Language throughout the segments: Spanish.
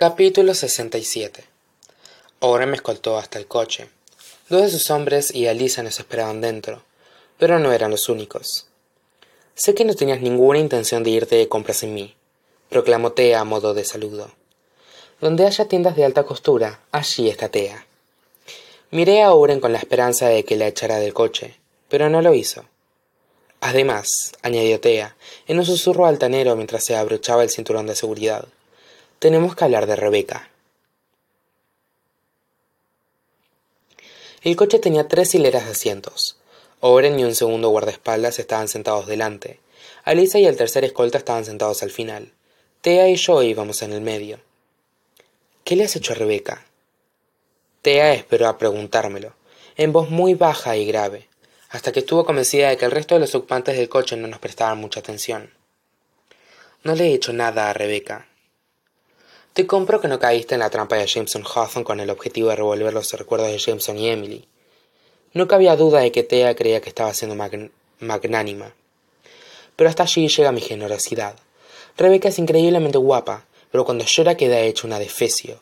Capítulo 67 Oren me escoltó hasta el coche. Dos de sus hombres y Alisa nos esperaban dentro, pero no eran los únicos. Sé que no tenías ninguna intención de irte de compras sin mí, proclamó Tea a modo de saludo. Donde haya tiendas de alta costura, allí está Tea. Miré a Oren con la esperanza de que la echara del coche, pero no lo hizo. Además, añadió Tea, en un susurro altanero mientras se abrochaba el cinturón de seguridad, tenemos que hablar de Rebeca. El coche tenía tres hileras de asientos. Oren y un segundo guardaespaldas estaban sentados delante. Alisa y el tercer escolta estaban sentados al final. Tea y yo íbamos en el medio. ¿Qué le has hecho a Rebeca? Tea esperó a preguntármelo, en voz muy baja y grave, hasta que estuvo convencida de que el resto de los ocupantes del coche no nos prestaban mucha atención. No le he hecho nada a Rebeca. Te compro que no caíste en la trampa de Jameson Hawthorne con el objetivo de revolver los recuerdos de Jameson y Emily. No cabía duda de que Thea creía que estaba siendo magnánima. Pero hasta allí llega mi generosidad. Rebeca es increíblemente guapa, pero cuando llora queda hecha una defecio.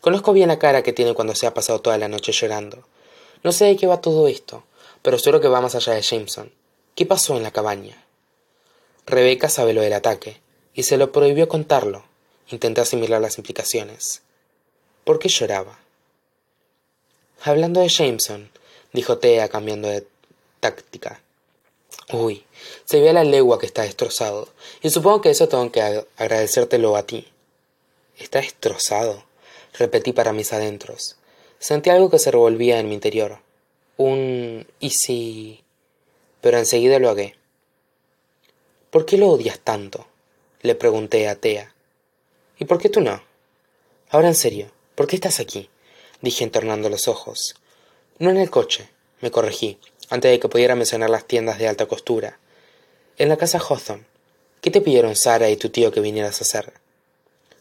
Conozco bien la cara que tiene cuando se ha pasado toda la noche llorando. No sé de qué va todo esto, pero seguro que va más allá de Jameson. ¿Qué pasó en la cabaña? Rebeca sabe lo del ataque, y se lo prohibió contarlo. Intenté asimilar las implicaciones. ¿Por qué lloraba? Hablando de Jameson, dijo Thea cambiando de táctica. Uy, se ve a la legua que está destrozado, y supongo que eso tengo que agradecértelo a ti. Está destrozado, repetí para mis adentros. Sentí algo que se revolvía en mi interior. Un ¿y si? Pero enseguida lo hagué. ¿Por qué lo odias tanto? le pregunté a Thea. ¿Y por qué tú no? Ahora en serio, ¿por qué estás aquí? dije entornando los ojos. No en el coche, me corregí, antes de que pudiera mencionar las tiendas de alta costura. En la casa Hawthorne. ¿Qué te pidieron Sara y tu tío que vinieras a hacer?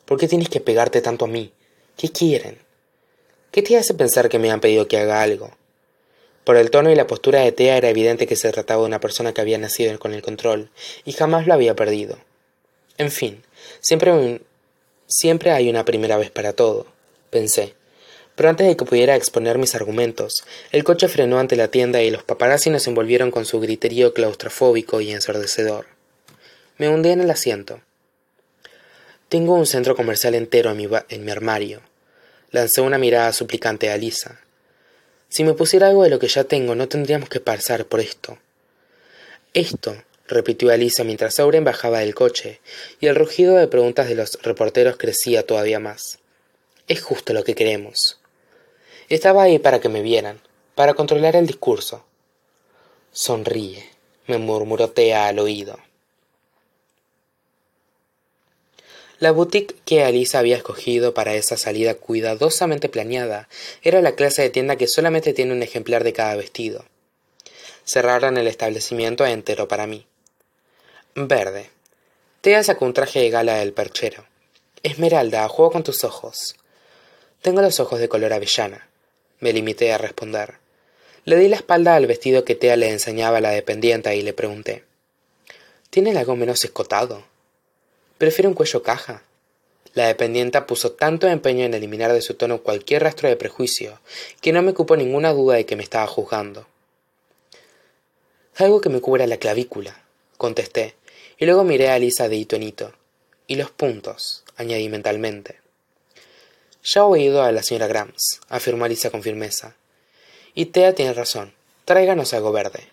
¿Por qué tienes que pegarte tanto a mí? ¿Qué quieren? ¿Qué te hace pensar que me han pedido que haga algo? Por el tono y la postura de Tea era evidente que se trataba de una persona que había nacido con el control y jamás lo había perdido. En fin, siempre Siempre hay una primera vez para todo, pensé. Pero antes de que pudiera exponer mis argumentos, el coche frenó ante la tienda y los paparazzi nos envolvieron con su griterío claustrofóbico y ensordecedor. Me hundí en el asiento. Tengo un centro comercial entero en mi, en mi armario. Lancé una mirada suplicante a Lisa. Si me pusiera algo de lo que ya tengo, no tendríamos que pasar por esto. Esto, repitió Alisa mientras Auren bajaba del coche, y el rugido de preguntas de los reporteros crecía todavía más. Es justo lo que queremos. Estaba ahí para que me vieran, para controlar el discurso. Sonríe, me murmuró Tea al oído. La boutique que Alisa había escogido para esa salida cuidadosamente planeada era la clase de tienda que solamente tiene un ejemplar de cada vestido. Cerraron el establecimiento entero para mí. Verde. Tea sacó un traje de gala del perchero. Esmeralda, juego con tus ojos. Tengo los ojos de color avellana. Me limité a responder. Le di la espalda al vestido que Tea le enseñaba a la dependienta y le pregunté. ¿Tiene algo menos escotado? Prefiero un cuello caja. La dependienta puso tanto empeño en eliminar de su tono cualquier rastro de prejuicio que no me cupo ninguna duda de que me estaba juzgando. Algo que me cubra la clavícula, contesté, y luego miré a Lisa de hito en hito. Y los puntos, añadí mentalmente. Ya he oído a la señora Grams, afirmó Lisa con firmeza. Y Tea tiene razón. Tráiganos algo verde.